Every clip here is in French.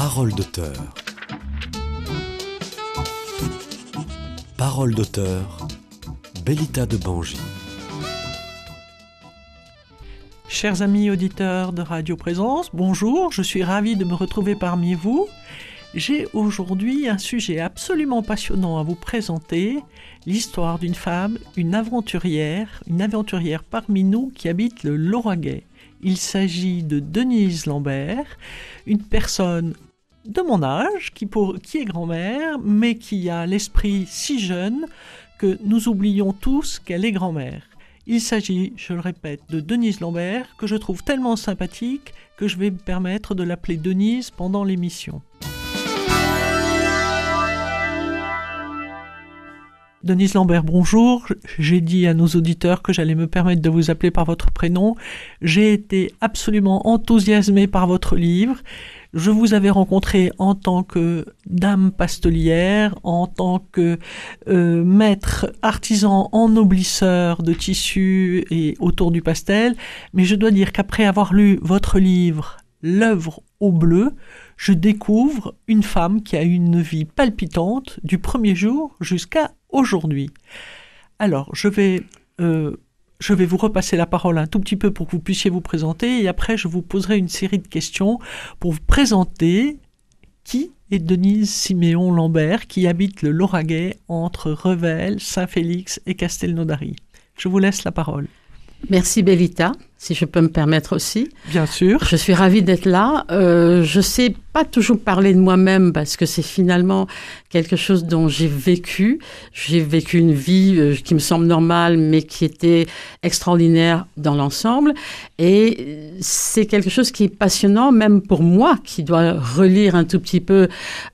Parole d'auteur. Parole d'auteur. Bellita de Bangy. Chers amis auditeurs de Radio Présence, bonjour, je suis ravi de me retrouver parmi vous. J'ai aujourd'hui un sujet absolument passionnant à vous présenter, l'histoire d'une femme, une aventurière, une aventurière parmi nous qui habite le Lauragais. Il s'agit de Denise Lambert, une personne de mon âge, qui, pour, qui est grand-mère, mais qui a l'esprit si jeune que nous oublions tous qu'elle est grand-mère. Il s'agit, je le répète, de Denise Lambert, que je trouve tellement sympathique que je vais me permettre de l'appeler Denise pendant l'émission. Denise Lambert, bonjour. J'ai dit à nos auditeurs que j'allais me permettre de vous appeler par votre prénom. J'ai été absolument enthousiasmée par votre livre. Je vous avais rencontré en tant que dame pastelière, en tant que euh, maître artisan ennoblisseur de tissus et autour du pastel, mais je dois dire qu'après avoir lu votre livre L'œuvre au bleu, je découvre une femme qui a une vie palpitante du premier jour jusqu'à aujourd'hui. Alors, je vais, euh, je vais vous repasser la parole un tout petit peu pour que vous puissiez vous présenter et après je vous poserai une série de questions pour vous présenter qui est Denise Siméon Lambert qui habite le Lauragais entre Revel, Saint-Félix et Castelnaudary. Je vous laisse la parole. Merci Bellita, si je peux me permettre aussi. Bien sûr. Je suis ravie d'être là. Euh, je sais pas toujours parler de moi-même parce que c'est finalement quelque chose dont j'ai vécu. J'ai vécu une vie euh, qui me semble normale, mais qui était extraordinaire dans l'ensemble. Et c'est quelque chose qui est passionnant, même pour moi, qui dois relire un tout petit peu,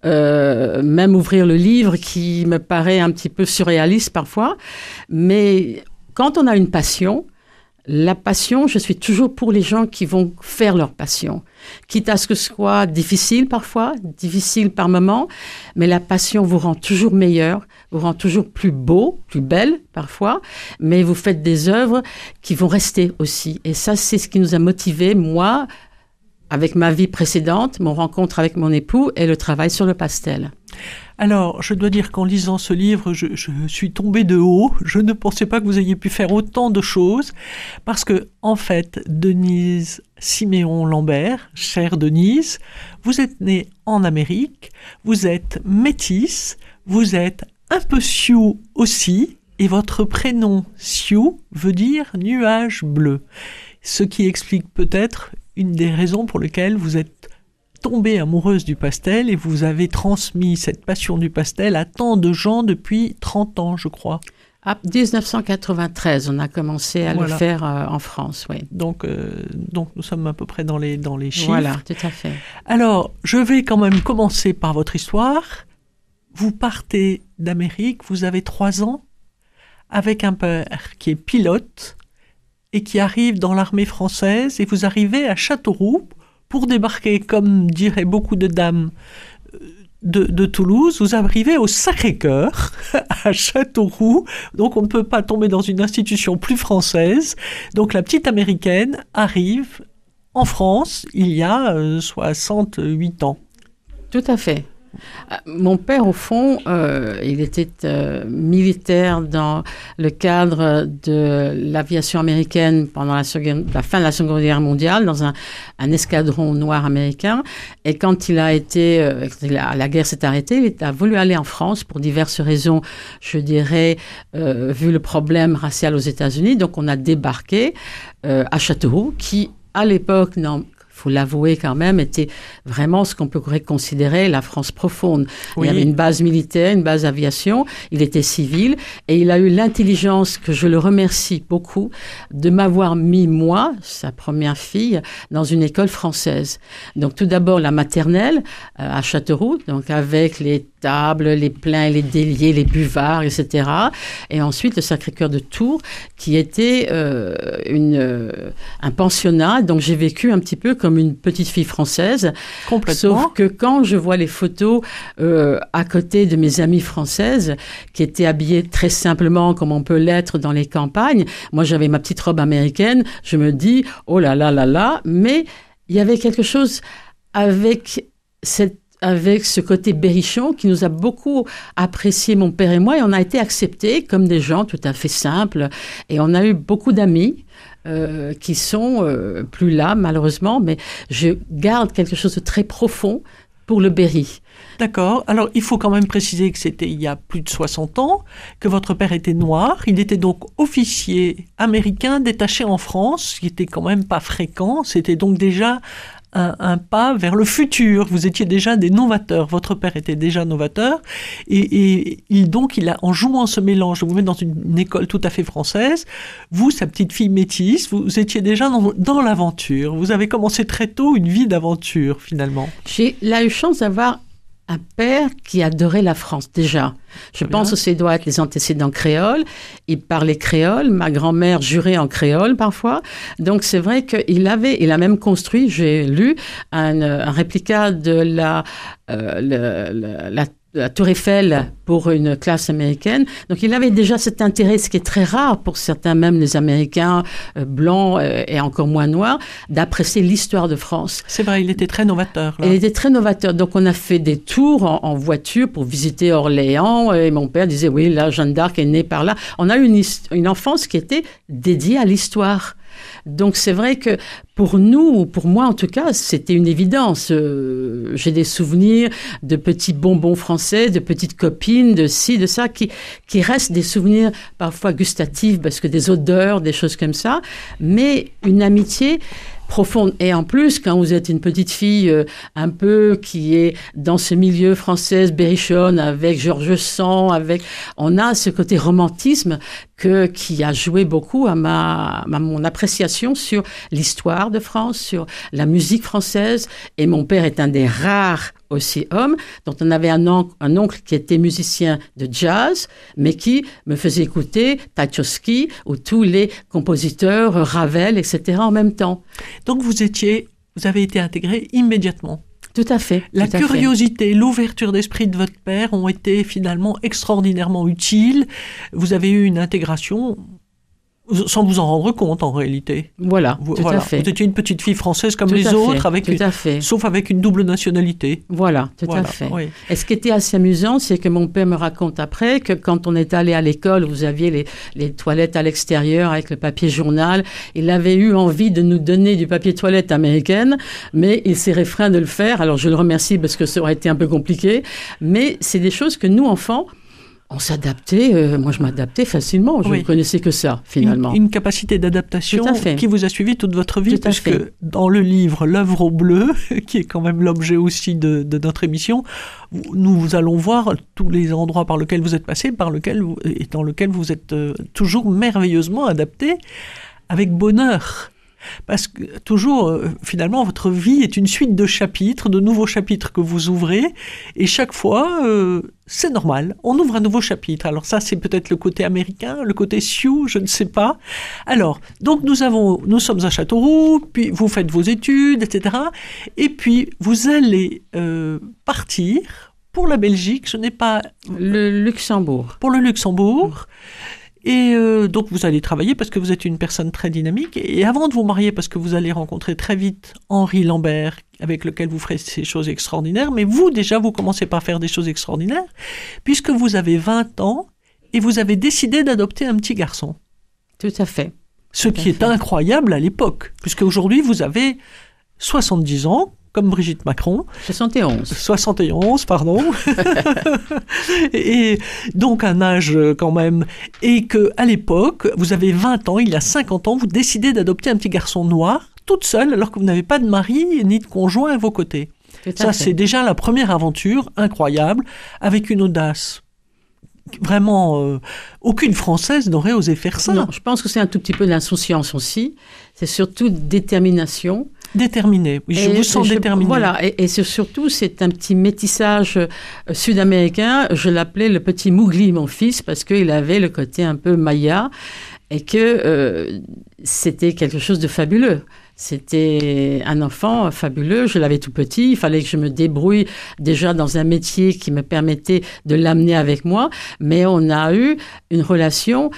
euh, même ouvrir le livre, qui me paraît un petit peu surréaliste parfois. Mais quand on a une passion, la passion, je suis toujours pour les gens qui vont faire leur passion, quitte à ce que ce soit difficile parfois, difficile par moments, mais la passion vous rend toujours meilleur, vous rend toujours plus beau, plus belle parfois, mais vous faites des œuvres qui vont rester aussi. Et ça, c'est ce qui nous a motivés, moi, avec ma vie précédente, mon rencontre avec mon époux et le travail sur le pastel. Alors, je dois dire qu'en lisant ce livre, je, suis tombée de haut. Je ne pensais pas que vous ayez pu faire autant de choses, parce que, en fait, Denise Siméon Lambert, chère Denise, vous êtes née en Amérique, vous êtes métisse, vous êtes un peu Sioux aussi, et votre prénom Sioux veut dire nuage bleu. Ce qui explique peut-être une des raisons pour lesquelles vous êtes tombée amoureuse du pastel et vous avez transmis cette passion du pastel à tant de gens depuis 30 ans, je crois. À 1993, on a commencé à le faire euh, en France, oui. Donc, euh, donc nous sommes à peu près dans les, dans les chiffres. Voilà, tout à fait. Alors, je vais quand même commencer par votre histoire. Vous partez d'Amérique, vous avez trois ans, avec un père qui est pilote et qui arrive dans l'armée française, et vous arrivez à Châteauroux pour débarquer, comme diraient beaucoup de dames euh, de, Toulouse, vous arrivez au Sacré-Cœur, à Châteauroux, donc on ne peut pas tomber dans une institution plus française. Donc la petite américaine arrive en France il y a 68 euh, ans. Tout à fait. Euh, mon père, au fond, euh, il était euh, militaire dans le cadre de l'aviation américaine pendant la, la, fin de la Seconde Guerre mondiale, dans un, escadron noir américain. Et quand il a été, la, guerre s'est arrêtée, il a voulu aller en France pour diverses raisons, je dirais, vu le problème racial aux États-Unis. Donc, on a débarqué à Châteauroux, qui à l'époque faut l'avouer quand même, était vraiment ce qu'on pourrait considérer la France profonde. Il y avait une base militaire, une base aviation, il était civil, et il a eu l'intelligence, que je le remercie beaucoup, de m'avoir mis, moi, sa première fille, dans une école française. Donc tout d'abord la maternelle euh, à Châteauroux, donc avec les les pleins, les déliés, les buvards, etc. Et ensuite le Sacré-Cœur de Tours, qui était euh, une, euh, un pensionnat. Donc j'ai vécu un petit peu comme une petite fille française. Complètement. Sauf que quand je vois les photos euh, à côté de mes amies françaises, qui étaient habillées très simplement comme on peut l'être dans les campagnes, moi j'avais ma petite robe américaine, je me dis, oh là là là là, mais il y avait quelque chose avec c'est avec ce côté berrichon qui nous a beaucoup apprécié, mon père et moi, et on a été acceptés comme des gens tout à fait simples. Et on a eu beaucoup d'amis. Euh, qui sont euh, plus là malheureusement, mais je garde quelque chose de très profond pour le Berry. D'accord. Alors, il faut quand même préciser que c'était il y a plus de 60 ans, que votre père était noir. Il était donc officier américain détaché en France, ce qui était quand même pas fréquent. C'était donc déjà un, pas vers le futur. Vous étiez déjà des novateurs. Votre père était déjà novateur. Et, il, donc, il a, en jouant ce mélange, vous met dans une, école tout à fait française, vous, sa petite fille métisse, vous, étiez déjà dans, l'aventure. Vous avez commencé très tôt une vie d'aventure, finalement. J'ai eu chance d'avoir un père qui adorait la France déjà. Je pense que doit être les antécédents créoles. Il parlait créole. Ma grand-mère jurait en créole parfois. Donc c'est vrai qu'il avait, il a même construit, j'ai lu, un, un réplica de la, euh, la la Tour Eiffel pour une classe américaine. Donc il avait déjà cet intérêt, ce qui est très rare pour certains, même les Américains euh, blancs euh, et encore moins noirs, d'apprécier l'histoire de France. C'est vrai, il était très novateur. Il était très novateur. Donc on a fait des tours en, voiture pour visiter Orléans et mon père disait oui, là Jeanne d'Arc est née par là. On a eu une, une enfance qui était dédiée à l'histoire. Donc c'est vrai que pour nous, pour moi en tout cas, c'était une évidence. Euh, j'ai des souvenirs de petits bonbons français, de petites copines, de ci, de ça, qui, qui restent des souvenirs parfois gustatifs parce que des odeurs, des choses comme ça, mais une amitié profonde. Et en plus, quand vous êtes une petite fille euh, un peu qui est dans ce milieu français, berrichonne, avec Georges Sand, avec, on a ce côté romantisme que, qui a joué beaucoup à ma, mon appréciation sur l'histoire de France, sur la musique française. Et mon père est un des rares aussi homme, dont on avait un, oncle, qui était musicien de jazz, mais qui me faisait écouter Tchaikovsky ou tous les compositeurs, Ravel, etc. en même temps. Donc vous étiez, vous avez été intégré immédiatement. Tout à fait. La curiosité, l'ouverture d'esprit de votre père ont été finalement extraordinairement utiles. Vous avez eu une intégration sans vous en rendre compte en réalité. Voilà, vous, tout à fait. Vous étiez une petite fille française comme les autres, avec tout à fait. sauf avec une double nationalité. Voilà, tout à fait. Et ce qui était assez amusant, c'est que mon père me raconte après que quand on est allé à l'école, vous aviez les, les toilettes à l'extérieur avec le papier journal. Il avait eu envie de nous donner du papier toilette américaine, mais il s'est réfréné de le faire. Alors je le remercie parce que ça aurait été un peu compliqué. Mais c'est des choses que nous, enfants, on s'adaptait, euh, moi je m'adaptais facilement, je ne connaissais que ça finalement. Une, capacité d'adaptation qui vous a suivi toute votre vie, parce que dans le livre L'œuvre au bleu, qui est quand même l'objet aussi de, notre émission, nous allons voir tous les endroits par lesquels vous êtes passé, par lequel et dans lesquels vous êtes euh, toujours merveilleusement adapté, avec bonheur. Parce que toujours, euh, finalement, votre vie est une suite de chapitres, de nouveaux chapitres que vous ouvrez, et chaque fois, euh, c'est normal, on ouvre un nouveau chapitre. Alors ça, c'est peut-être le côté américain, le côté Sioux, je ne sais pas. Alors, donc nous avons, nous sommes à Châteauroux, puis vous faites vos études, etc. Et puis, vous allez euh, partir pour la Belgique, ce n'est pas... Le Luxembourg. Pour le Luxembourg. Et euh, donc vous allez travailler parce que vous êtes une personne très dynamique. Et avant de vous marier, parce que vous allez rencontrer très vite Henri Lambert, avec lequel vous ferez ces choses extraordinaires, mais vous déjà, vous commencez par faire des choses extraordinaires, puisque vous avez 20 ans et vous avez décidé d'adopter un petit garçon. Tout à fait. Ce qui est incroyable à l'époque, puisque aujourd'hui vous avez 70 ans, comme Brigitte Macron. 71. 71, pardon. et donc un âge euh, quand même. Et que à l'époque, vous avez 20 ans, il y a 50 ans, vous décidez d'adopter un petit garçon noir, toute seule, alors que vous n'avez pas de mari ni de conjoint à vos côtés. Ça, c'est déjà la première aventure incroyable, avec une audace vraiment euh, aucune française n'aurait osé faire ça. Non, je pense que c'est un tout petit peu d'insouciance aussi. C'est surtout détermination. Déterminé, oui, je vous sens déterminé. Voilà, et, surtout, c'est un petit métissage euh, sud-américain. Je l'appelais le petit Mougli, mon fils, parce qu'il avait le côté un peu maya et que euh, c'était quelque chose de fabuleux. C'était un enfant fabuleux, je l'avais tout petit, il fallait que je me débrouille déjà dans un métier qui me permettait de l'amener avec moi, mais on a eu une relation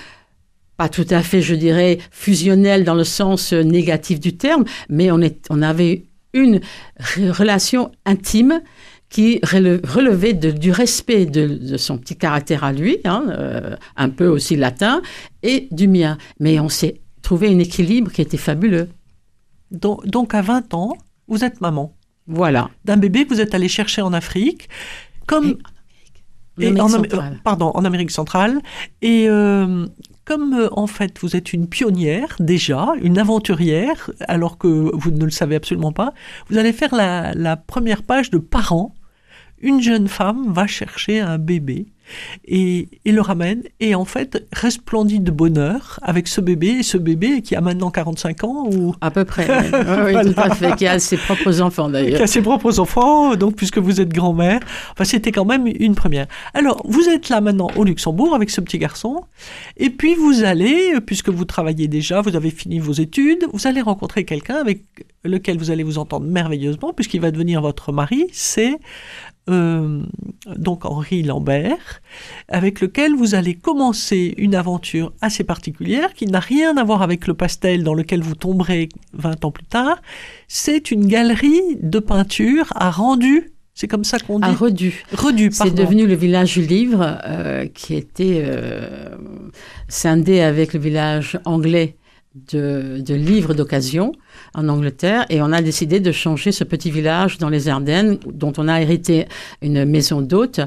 pas tout à fait, je dirais, fusionnelle dans le sens négatif du terme, mais on, avait une re- relation intime qui rele- relevait du respect de, de son petit caractère à lui, hein, euh, un peu aussi latin, et du mien. Mais on s'est trouvé un équilibre qui était fabuleux. Donc, donc à 20 ans, vous êtes maman Voilà. d'un bébé que vous êtes allé chercher en Afrique, comme Et- et en centrale. euh, pardon, en Amérique centrale. Et euh, comme euh, en fait vous êtes une pionnière déjà, une aventurière, alors que vous ne le savez absolument pas, vous allez faire la, la première page de parents. Une jeune femme va chercher un bébé et, et le ramène et en fait resplendit de bonheur avec ce bébé et ce bébé qui a maintenant 45 ans ou À peu près. oui. Tout à fait. Qui a ses propres enfants qui d'ailleurs. a ses propres enfants, donc puisque vous êtes grand-mère. Enfin, c'était quand même une première. Alors, vous êtes là maintenant au Luxembourg avec ce petit garçon, et puis vous allez, puisque vous travaillez déjà, vous avez fini vos études, vous allez rencontrer quelqu'un avec lequel vous allez vous entendre merveilleusement, puisqu'il va devenir votre mari, c'est euh, donc Henri Lambert, avec lequel vous allez commencer une aventure assez particulière qui n'a rien à voir avec le pastel dans lequel vous tomberez 20 ans plus tard. C'est une galerie de peinture à rendu. C'est comme ça qu'on dit. À Redu. Redu, C'est devenu le village du livre euh, qui était euh, scindé avec le village anglais de, de livres d'occasion en Angleterre et on a décidé de changer ce petit village dans les Ardennes dont on a hérité une maison d'hôtes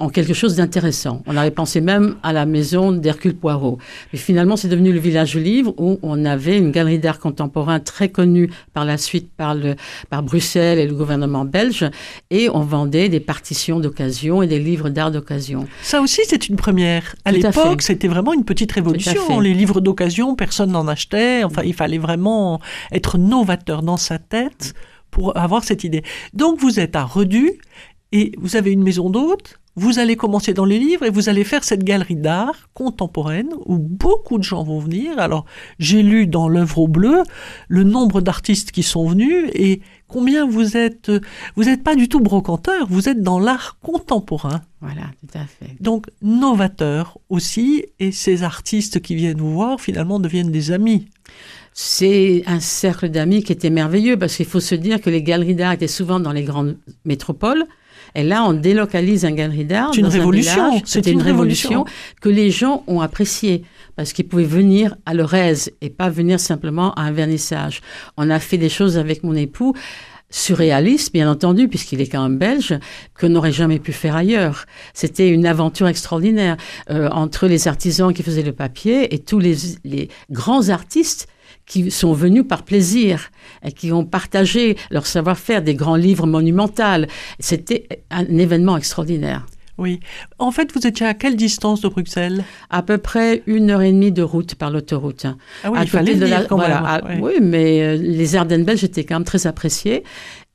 en quelque chose d'intéressant. On avait pensé même à la maison d'Hercule Poirot. Mais finalement, c'est devenu le village du livre où on avait une galerie d'art contemporain très connue par la suite par, le, par Bruxelles et le gouvernement belge. Et on vendait des partitions d'occasion et des livres d'art d'occasion. Ça aussi, c'est une première. À l'époque, c'était vraiment une petite révolution. Les livres d'occasion, personne n'en achetait. Enfin, il fallait vraiment être novateur dans sa tête pour avoir cette idée. Donc, vous êtes à Redu et vous avez une maison d'hôtes. Vous allez commencer dans les livres et vous allez faire cette galerie d'art contemporaine où beaucoup de gens vont venir. Alors, j'ai lu dans l'œuvre au bleu le nombre d'artistes qui sont venus et combien vous êtes. Vous n'êtes pas du tout brocanteur, vous êtes dans l'art contemporain. Voilà, tout à fait. Donc novateur aussi, et ces artistes qui viennent vous voir finalement deviennent des amis. C'est un cercle d'amis qui était merveilleux parce qu'il faut se dire que les galeries d'art étaient souvent dans les grandes métropoles. Et là, on délocalise un galerie d'art. C'est une un révolution, C'était une une révolution révolution. que les gens ont appréciée parce qu'ils pouvaient venir à leur aise et pas venir simplement à un vernissage. On a fait des choses avec mon époux surréalistes, bien entendu, puisqu'il est quand même belge, qu'on n'aurait jamais pu faire ailleurs. C'était une aventure extraordinaire euh, entre les artisans qui faisaient le papier et tous les, les grands artistes qui sont venus par plaisir et qui ont partagé leur savoir-faire des grands livres monumentaux. C'était un événement extraordinaire. Oui. En fait, vous étiez à quelle distance de Bruxelles? À peu près une heure et demie de route par l'autoroute. Ah oui, À il fallait de la- quand voilà, même. à- ouais. Oui, mais euh, les Ardennes belges étaient quand même très appréciées.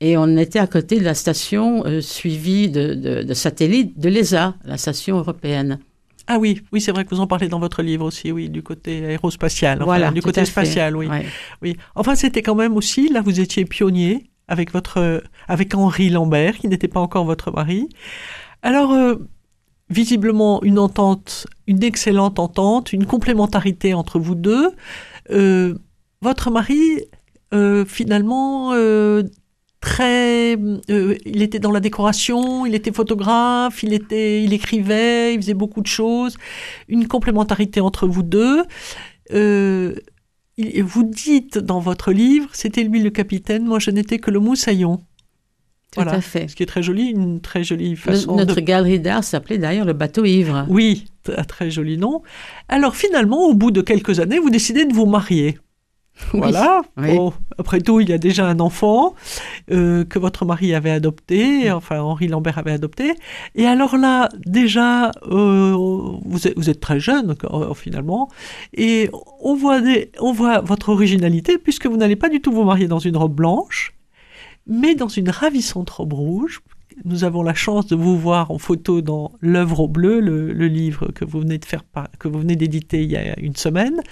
Et on était à côté de la station euh, suivie de, de, de satellite de l'ESA, la station européenne. Ah oui, oui, c'est vrai que vous en parlez dans votre livre aussi, oui, du côté aérospatial, enfin, voilà, du côté spatial, oui. Ouais. Oui. Enfin, c'était quand même aussi, là, vous étiez pionnier avec votre, avec Henri Lambert, qui n'était pas encore votre mari. Alors, euh, visiblement, une entente, une excellente entente, une complémentarité entre vous deux. Euh, votre mari, euh, finalement, très, euh, il était dans la décoration, il était photographe, il était, il écrivait, il faisait beaucoup de choses. Une complémentarité entre vous deux. Euh, il- vous dites dans votre livre, c'était lui le capitaine, moi je n'étais que le moussaillon. Tout Voilà. à fait. Ce qui est très joli, une très jolie façon Notre de... galerie d'art s'appelait d'ailleurs le bateau ivre. Oui, un très joli nom. Alors finalement, au bout de quelques années, vous décidez de vous marier. Oui. Voilà. Oui. Bon, après tout, il y a déjà un enfant euh, que votre mari avait adopté, enfin Henri Lambert avait adopté. Et alors là, déjà, euh, vous, êtes, vous êtes très jeune euh, finalement, et on voit, des, on voit votre originalité puisque vous n'allez pas du tout vous marier dans une robe blanche, mais dans une ravissante robe rouge. Nous avons la chance de vous voir en photo dans L'œuvre au bleu, le, le livre que vous venez de faire, que vous venez d'éditer il y a une semaine.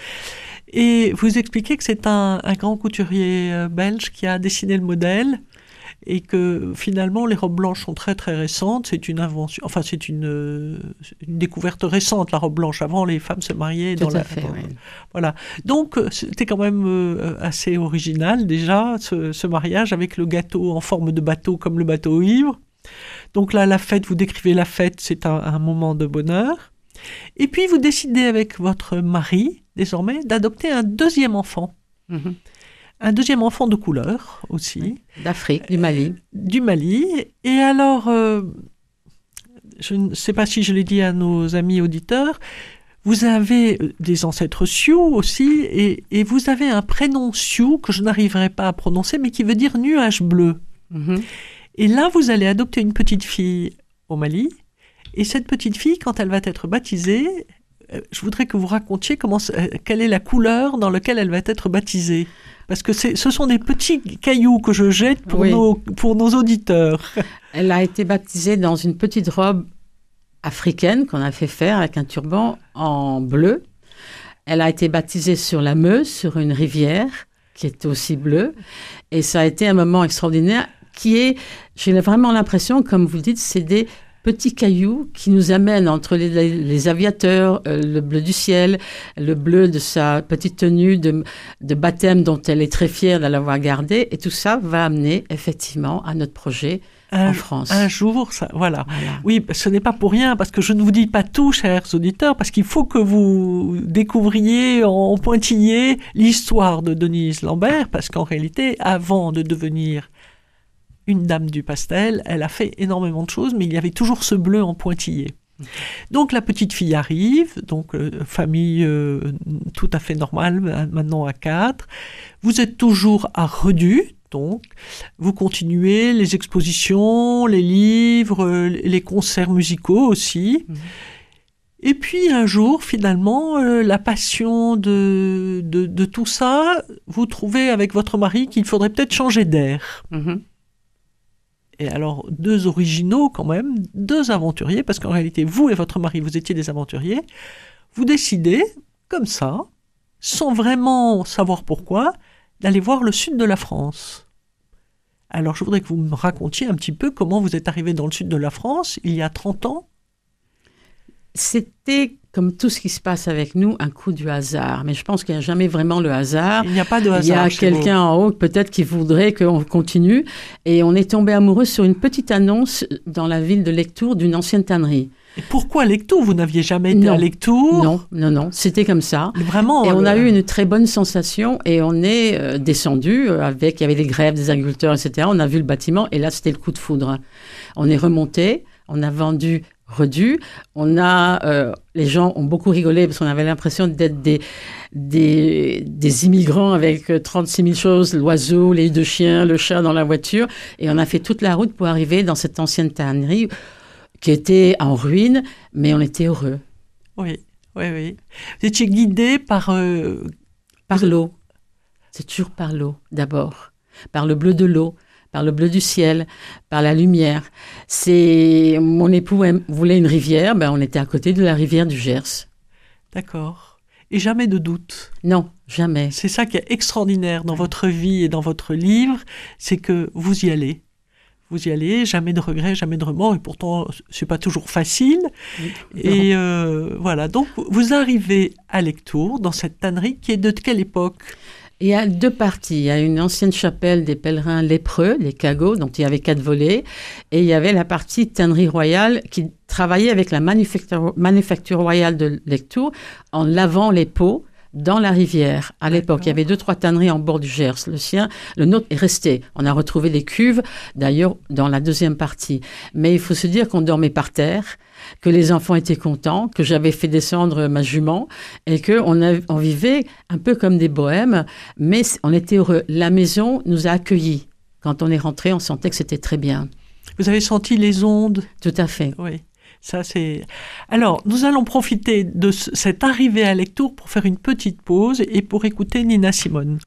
Et vous expliquez que c'est un, un grand couturier euh, belge qui a dessiné le modèle et que finalement les robes blanches sont très très récentes. C'est une invention, enfin c'est une, euh, une découverte récente la robe blanche. Avant les femmes se mariaient Tout dans la fait, oui. voilà. Donc euh, c'était quand même assez original déjà ce, ce mariage avec le gâteau en forme de bateau comme le bateau ivre. Donc là la fête, vous décrivez la fête, c'est un, un moment de bonheur. Et puis vous décidez avec votre mari désormais d'adopter un deuxième enfant, Mhm. un deuxième enfant de couleur aussi D'Afrique, du Mali. du Mali. Et alors, euh, je ne sais pas si je l'ai dit à nos amis auditeurs, vous avez euh, des ancêtres Sioux aussi, et, et vous avez un prénom Sioux que je n'arriverai pas à prononcer, mais qui veut dire nuage bleu. Mhm. Et là, vous allez adopter une petite fille au Mali, et cette petite fille, quand elle va être baptisée, euh, je voudrais que vous racontiez comment, euh, quelle est la couleur dans laquelle elle va être baptisée. Parce que ce sont des petits cailloux que je jette pour, Oui. nos, pour nos auditeurs. Elle a été baptisée dans une petite robe africaine qu'on a fait faire avec un turban en bleu. Elle a été baptisée sur la Meuse, sur une rivière qui est aussi bleue. Et ça a été un moment extraordinaire qui est, j'ai vraiment l'impression, comme vous dites, c'est des petits cailloux qui nous amènent entre les, les- les aviateurs, euh, le bleu du ciel, le bleu de sa petite tenue de, de baptême dont elle est très fière de l'avoir gardée. Et tout ça va amener effectivement à notre projet Un, en France. un jour, ça, voilà. Voilà. Oui, ce n'est pas pour rien, parce que je ne vous dis pas tout, chers auditeurs, parce qu'il faut que vous découvriez en pointillé l'histoire de Denise Lambert, parce qu'en réalité, avant de devenir une dame du pastel, elle a fait énormément de choses, mais il y avait toujours ce bleu en pointillé. Donc la petite fille arrive, donc euh, famille euh, tout à fait normale, ma- maintenant à quatre. Vous êtes toujours à Redu, donc vous continuez les expositions, les livres, euh, les concerts musicaux aussi. Mhm. Et puis un jour, finalement, euh, la passion de, de, de tout ça, vous trouvez avec votre mari qu'il faudrait peut-être changer d'air. Mhm. Et alors, deux originaux quand même, deux aventuriers, parce qu'en réalité, vous et votre mari, vous étiez des aventuriers, vous décidez, comme ça, sans vraiment savoir pourquoi, d'aller voir le sud de la France. Alors, je voudrais que vous me racontiez un petit peu comment vous êtes arrivé dans le sud de la France, il y a 30 ans. C'était, comme tout ce qui se passe avec nous, un coup du hasard. Mais je pense qu'il n'y a jamais vraiment le hasard. Il n'y a pas de Ah, Il y hasard. a quelqu'un en haut peut-être qui voudrait qu'on continue. Et on est tombé amoureux sur une petite annonce dans la ville de Lectour d'une ancienne tannerie. Et pourquoi Lectour? Vous n'aviez jamais été Non. à Lectour? Non, non, non, c'était comme ça. Vraiment. Et on a eu une très bonne sensation et on est euh, descendu euh, avec, il y avait des grèves des agriculteurs, etc. On a vu le bâtiment et là, c'était le coup de foudre. On est remonté, on a vendu Redu, on a, euh, les gens ont beaucoup rigolé parce qu'on avait l'impression d'être des, des, des immigrants avec euh, 36 000 choses, l'oiseau, les deux chiens, le chat dans la voiture. Et on a fait toute la route pour arriver dans cette ancienne tannerie qui était en ruine, mais on était heureux. Oui, oui, oui. Vous étiez guidé par. euh, Par l'eau. C'est toujours par l'eau, d'abord. Par le bleu de l'eau, par le bleu du ciel, par la lumière. C'est Mon époux voulait une rivière, ben on était à côté de la rivière du Gers. D'accord. Et jamais de doute. Non, jamais. C'est ça qui est extraordinaire dans votre vie et dans votre livre, c'est que vous y allez. Vous y allez, jamais de regrets, jamais de remords, et pourtant c'est pas toujours facile. Et euh, voilà, donc vous arrivez à Lectour, dans cette tannerie qui est de quelle époque? Il y a deux parties. Il y a une ancienne chapelle des pèlerins lépreux, les cagots, dont il y avait quatre volets. Et il y avait la partie tannerie royale qui travaillait avec la manufacture, royale de Lectour en lavant les pots dans la rivière. À l'époque, il y avait deux, trois tanneries en bord du Gers. Le sien, le nôtre est resté. On a retrouvé des cuves, d'ailleurs, dans la deuxième partie. Mais il faut se dire qu'on dormait par terre, que les enfants étaient contents, que j'avais fait descendre ma jument et qu'on a- on vivait un peu comme des bohèmes, mais on était heureux. La maison nous a accueillis. Quand on est rentré, on sentait que c'était très bien. Vous avez senti les ondes? Tout à fait. Oui, Alors, nous allons profiter de ce- cette arrivée à Lectour pour faire une petite pause et pour écouter Nina Simone.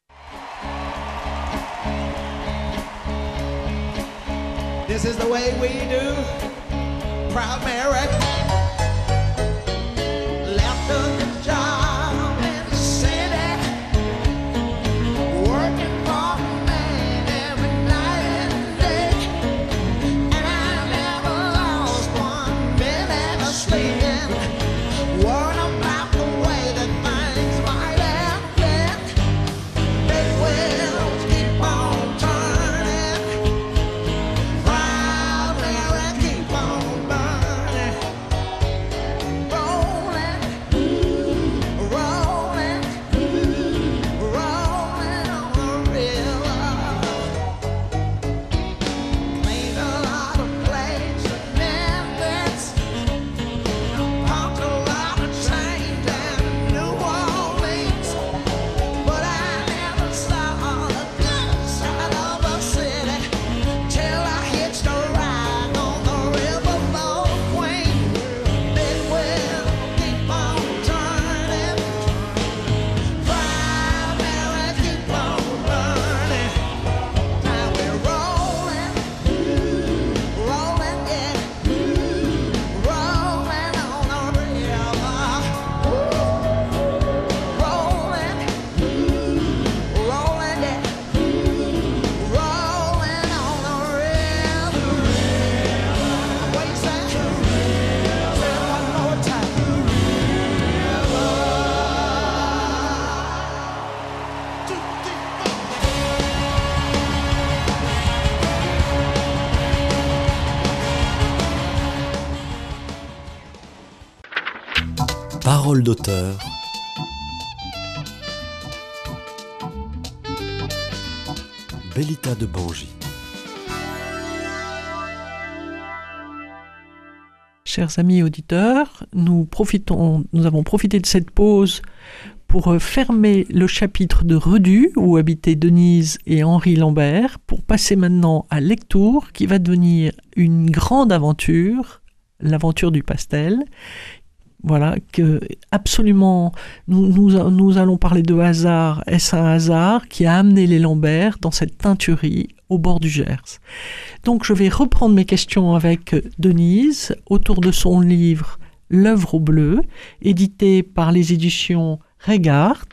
D'auteur. Bellita de Bangi. Chers amis auditeurs, nous profitons, nous avons profité de cette pause pour euh, fermer le chapitre de Redu où habitaient Denise et Henri Lambert pour passer maintenant à Lectour qui va devenir une grande aventure, l'aventure du pastel. Voilà, que absolument, nous, nous, nous allons parler de hasard. Est-ce un hasard qui a amené les Lambert dans cette teinturerie au bord du Gers? Donc je vais reprendre mes questions avec Denise autour de son livre L'œuvre au bleu, édité par les éditions Regard.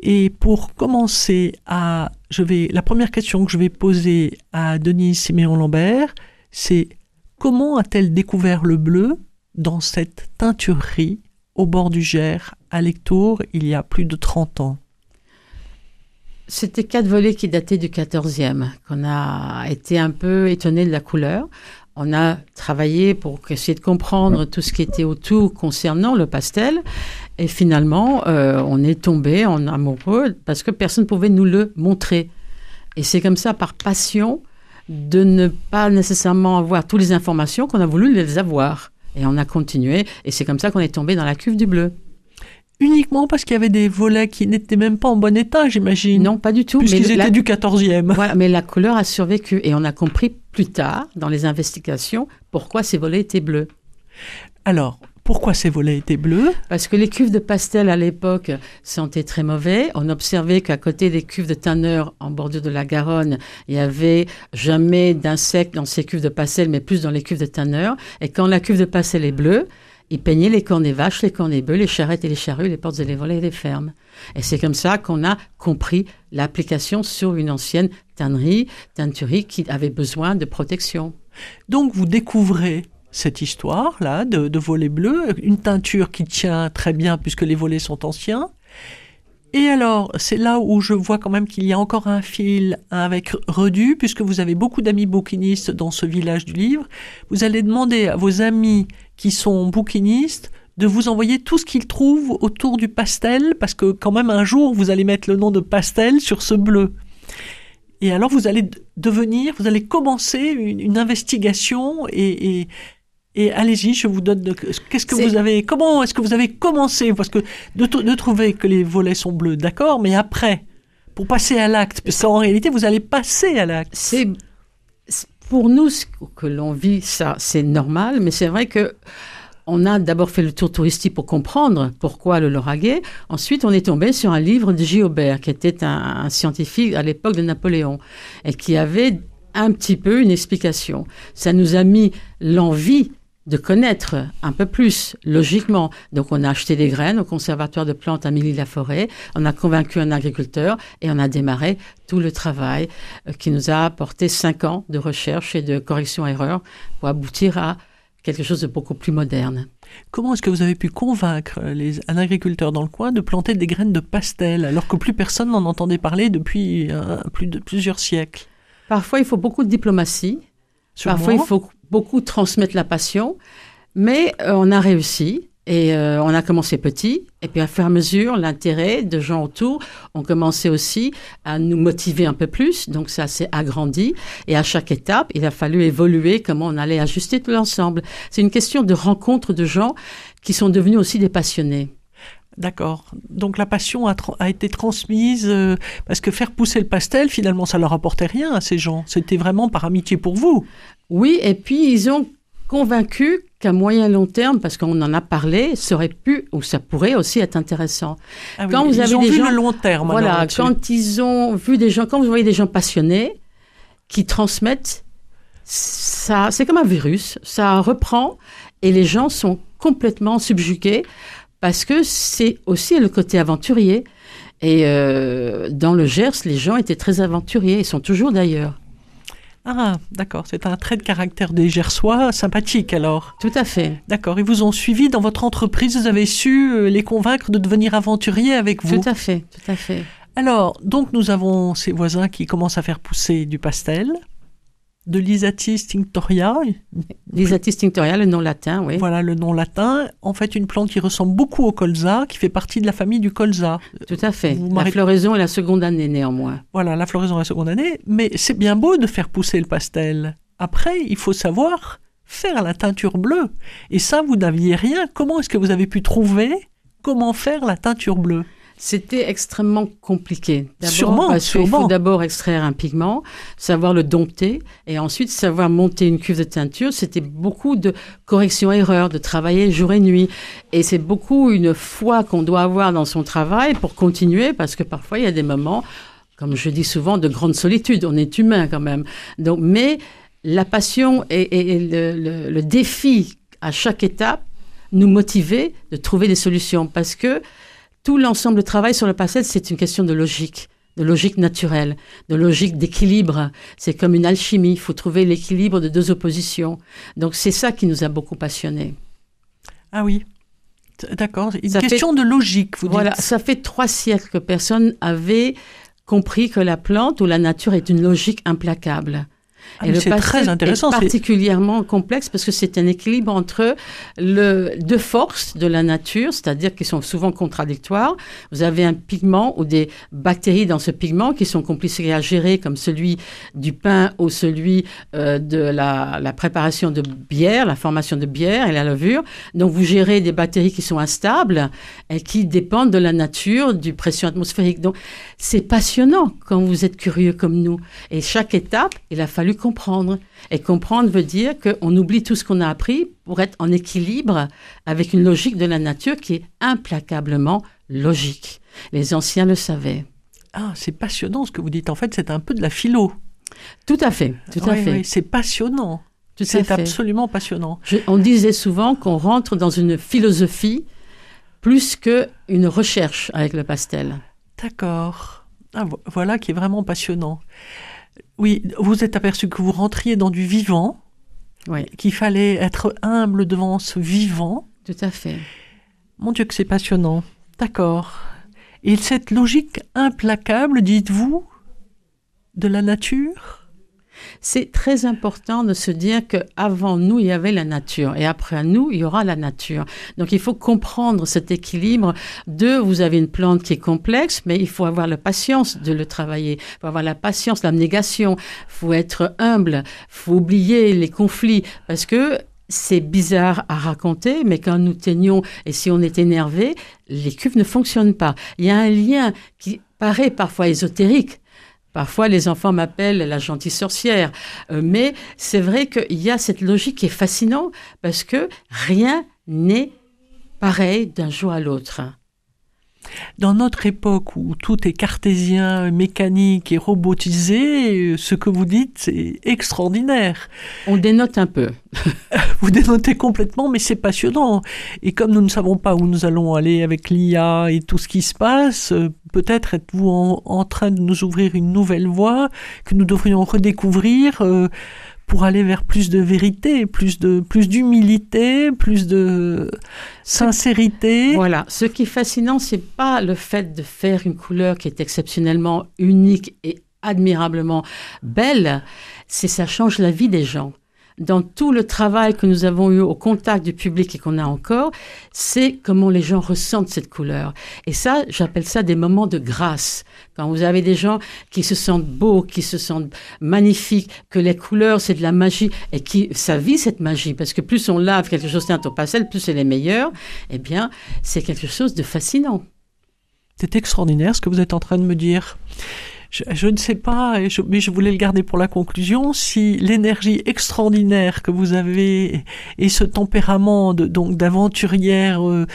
Et pour commencer à, je vais, la première question que je vais poser à Denise Siméon Lambert, c'est comment a-t-elle découvert le bleu? Dans cette teinturerie au bord du Gers à Lectour il y a plus de 30 ans C'était quatre volets qui dataient du 14e, qu'on a été un peu étonné de la couleur. On a travaillé pour essayer de comprendre tout ce qui était autour concernant le pastel. Et finalement, euh, on est tombé en amoureux parce que personne ne pouvait nous le montrer. Et c'est comme ça, par passion, de ne pas nécessairement avoir toutes les informations qu'on a voulu les avoir. Et on a continué. Et c'est comme ça qu'on est tombé dans la cuve du bleu. Uniquement parce qu'il y avait des volets qui n'étaient même pas en bon état, j'imagine. Non, pas du tout. Puisqu'ils la- étaient du 14e. Voilà, mais la couleur a survécu. Et on a compris plus tard, dans les investigations, pourquoi ces volets étaient bleus. Alors, pourquoi ces volets étaient bleus Parce que les cuves de pastel à l'époque sentaient très mauvais. On observait qu'à côté des cuves de tanneurs en bordure de la Garonne, il y avait jamais d'insectes dans ces cuves de pastel, mais plus dans les cuves de tanneurs. Et quand la cuve de pastel est bleue, ils peignaient les cornes des vaches, les cornes des bœufs, les charrettes et les charrues, les portes et les volets et les fermes. Et c'est comme ça qu'on a compris l'application sur une ancienne tannerie, teinturerie qui avait besoin de protection. Donc vous découvrez cette histoire-là de, de volets bleus, une teinture qui tient très bien puisque les volets sont anciens. Et alors, c'est là où je vois quand même qu'il y a encore un fil avec Redu, puisque vous avez beaucoup d'amis bouquinistes dans ce village du livre. Vous allez demander à vos amis qui sont bouquinistes de vous envoyer tout ce qu'ils trouvent autour du pastel, parce que quand même un jour, vous allez mettre le nom de pastel sur ce bleu. Et alors, vous allez devenir, vous allez commencer une, une investigation et, et, et allez-y, je vous donne. Qu'est-ce que vous avez, comment est-ce que vous avez commencé? Parce que de, trouver que les volets sont bleus, d'accord, mais après, pour passer à l'acte, parce qu'en réalité, vous allez passer à l'acte. C'est pour nous ce que l'on vit ça, c'est normal, mais c'est vrai que on a d'abord fait le tour touristique pour comprendre pourquoi le Lauragais. Ensuite, on est tombé sur un livre de Gilbert, qui était un, un scientifique à l'époque de Napoléon, et qui avait un petit peu une explication. Ça nous a mis l'envie de connaître un peu plus, logiquement. Donc, on a acheté des graines au conservatoire de plantes à Milly-la-Forêt, on a convaincu un agriculteur et on a démarré tout le travail euh, qui nous a apporté cinq ans de recherche et de correction-erreur pour aboutir à quelque chose de beaucoup plus moderne. Comment est-ce que vous avez pu convaincre les, un agriculteur dans le coin de planter des graines de pastel, alors que plus personne n'en entendait parler depuis euh, plus de plusieurs siècles? Parfois, il faut beaucoup de diplomatie. Parfois, il faut beaucoup transmettre la passion. Mais euh, on a réussi. Et euh, on a commencé petit. Et puis, à à mesure, l'intérêt de gens autour ont commencé aussi à nous motiver un peu plus. Donc, ça s'est agrandi. Et à chaque étape, il a fallu évoluer comment on allait ajuster tout l'ensemble. C'est une question de rencontre de gens qui sont devenus aussi des passionnés. D'accord. Donc la passion a, été transmise euh, parce que faire pousser le pastel, finalement, ça leur apportait rien à ces gens. C'était vraiment par amitié pour vous. Oui, et puis ils ont convaincu qu'à moyen long terme, parce qu'on en a parlé, ça aurait pu ou ça pourrait aussi être intéressant. Ah oui, Quand vous ils avez ont des vu gens- le long terme. Voilà, quand ils ont vu des gens, quand vous voyez des gens passionnés qui transmettent, ça, c'est comme un virus, ça reprend et les gens sont complètement subjugués parce que c'est aussi le côté aventurier. Et euh, dans le Gers, les gens étaient très aventuriers, ils sont toujours d'ailleurs. Ah, d'accord. C'est un trait de caractère des Gersois sympathique alors. Tout à fait. D'accord. Ils vous ont suivi dans votre entreprise. Vous avez su euh, les convaincre de devenir aventuriers avec vous. Tout à fait, tout à fait. Alors, donc nous avons ces voisins qui commencent à faire pousser du pastel. De l'Isatis tinctoria, L'isatis tinctoria, le nom latin, oui. voilà le nom latin. En fait, une plante qui ressemble beaucoup au colza, qui fait partie de la famille du colza. Tout à fait. Vous La floraison est la seconde année néanmoins. Voilà, la floraison à la seconde année. Mais c'est bien beau de faire pousser le pastel. Après, il faut savoir faire la teinture bleue. Et ça, vous n'aviez rien. Comment est-ce que vous avez pu trouver comment faire la teinture bleue? C'était extrêmement compliqué. Sûrement, parce sûrement. faut d'abord extraire un pigment, savoir le dompter, et ensuite savoir monter une cuve de teinture. C'était beaucoup de correction-erreur, de travailler jour et nuit. Et c'est beaucoup une foi qu'on doit avoir dans son travail pour continuer, parce que parfois il y a des moments, comme je dis souvent, de grande solitude. On est humain quand même. Donc, mais la passion et, et- et le, le- le défi à chaque étape nous motivait de trouver des solutions, parce que tout l'ensemble de travail sur le pastel, c'est une question de logique, de logique naturelle, de logique d'équilibre. C'est comme une alchimie, il faut trouver l'équilibre de deux oppositions. Donc c'est ça qui nous a beaucoup passionnés. Ah oui. D'accord. Une Ça fait- question de logique, vous Voilà, dites. ça fait trois siècles que personne avait compris que la plante ou la nature est une logique implacable. Ah, très intéressant. Est particulièrement complexe parce que c'est un équilibre entre le deux forces de la nature, c'est-à-dire qui sont souvent contradictoires. Vous avez un pigment ou des bactéries dans ce pigment qui sont compliquées à gérer, comme celui du pain ou celui euh, de la, la préparation de bière, la formation de bière et la levure. Donc vous gérez des bactéries qui sont instables et qui dépendent de la nature, du pression atmosphérique. Donc c'est passionnant quand vous êtes curieux comme nous. Et chaque étape, il a fallu comprendre. Et comprendre veut dire qu'on oublie tout ce qu'on a appris pour être en équilibre avec une logique de la nature qui est implacablement logique. Les anciens le savaient. Ah, c'est passionnant ce que vous dites. En fait, c'est un peu de la philo. Tout à fait, tout à Oui, fait. oui, c'est passionnant. à C'est fait. absolument passionnant. Je- on disait souvent qu'on rentre dans une philosophie plus qu'une recherche avec le pastel. D'accord. Ah, vo- voilà qui est vraiment passionnant. Oui, vous êtes aperçu que vous rentriez dans du vivant, Oui, qu'il fallait être humble devant ce vivant. tout à fait. Mon Dieu, que c'est passionnant. D'accord. Et cette logique implacable, dites-vous, de la nature? C'est très important de se dire que avant nous, il y avait la nature et après nous, il y aura la nature. Donc il faut comprendre cet équilibre de vous avez une plante qui est complexe, mais il faut avoir la patience de le travailler. Il faut avoir la patience, l'abnégation. Faut être humble. Faut oublier les conflits parce que c'est bizarre à raconter, mais quand nous teignons et si on est énervé, les cuves ne fonctionnent pas. Il y a un lien qui paraît parfois ésotérique. Parfois, les enfants m'appellent la gentille sorcière. Euh, mais c'est vrai qu'il y a cette logique qui est fascinante parce que rien n'est pareil d'un jour à l'autre. Dans notre époque où tout est cartésien, mécanique et robotisé, ce que vous dites, c'est extraordinaire. On dénote un peu. Vous dénotez complètement, mais c'est passionnant. Et comme nous ne savons pas où nous allons aller avec l'IA et tout ce qui se passe, euh, peut-être êtes-vous en, en train de nous ouvrir une nouvelle voie que nous devrions redécouvrir euh, pour aller vers plus de vérité, plus de plus d'humilité, plus de sincérité. Voilà. Ce qui est fascinant, c'est pas le fait de faire une couleur qui est exceptionnellement unique et admirablement belle, c'est ça change la vie des gens. Dans tout le travail que nous avons eu au contact du public et qu'on a encore, c'est comment les gens ressentent cette couleur. Et ça, j'appelle ça des moments de grâce. Quand vous avez des gens qui se sentent beaux, qui se sentent magnifiques, que les couleurs, c'est de la magie, et qui, ça vit cette magie, parce que plus on lave quelque chose teint au pastel, plus elle est meilleure, eh bien, c'est quelque chose de fascinant. C'est extraordinaire ce que vous êtes en train de me dire. Je, ne sais pas, mais je voulais le garder pour la conclusion, si l'énergie extraordinaire que vous avez et ce tempérament de, donc d'aventurière euh,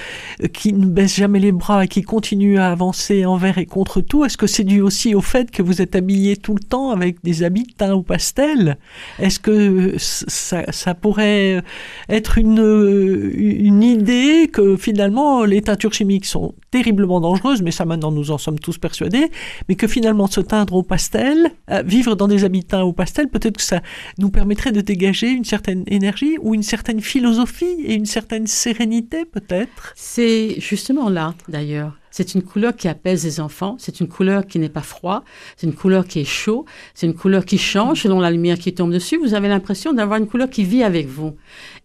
qui ne baisse jamais les bras et qui continue à avancer envers et contre tout, est-ce que c'est dû aussi au fait que vous êtes habillé tout le temps avec des habits teints au pastel Est-ce que ça, pourrait être une, une idée que finalement les teintures chimiques sont terriblement dangereuses, mais ça maintenant nous en sommes tous persuadés, mais que finalement se au pastel, euh, vivre dans des habits teints au pastel, peut-être que ça nous permettrait de dégager une certaine énergie ou une certaine philosophie et une certaine sérénité peut-être. C'est justement là, d'ailleurs, C'est une couleur qui apaise les enfants, c'est une couleur qui n'est pas froid, c'est une couleur qui est chaud, c'est une couleur qui change selon la lumière qui tombe dessus. Vous avez l'impression d'avoir une couleur qui vit avec vous.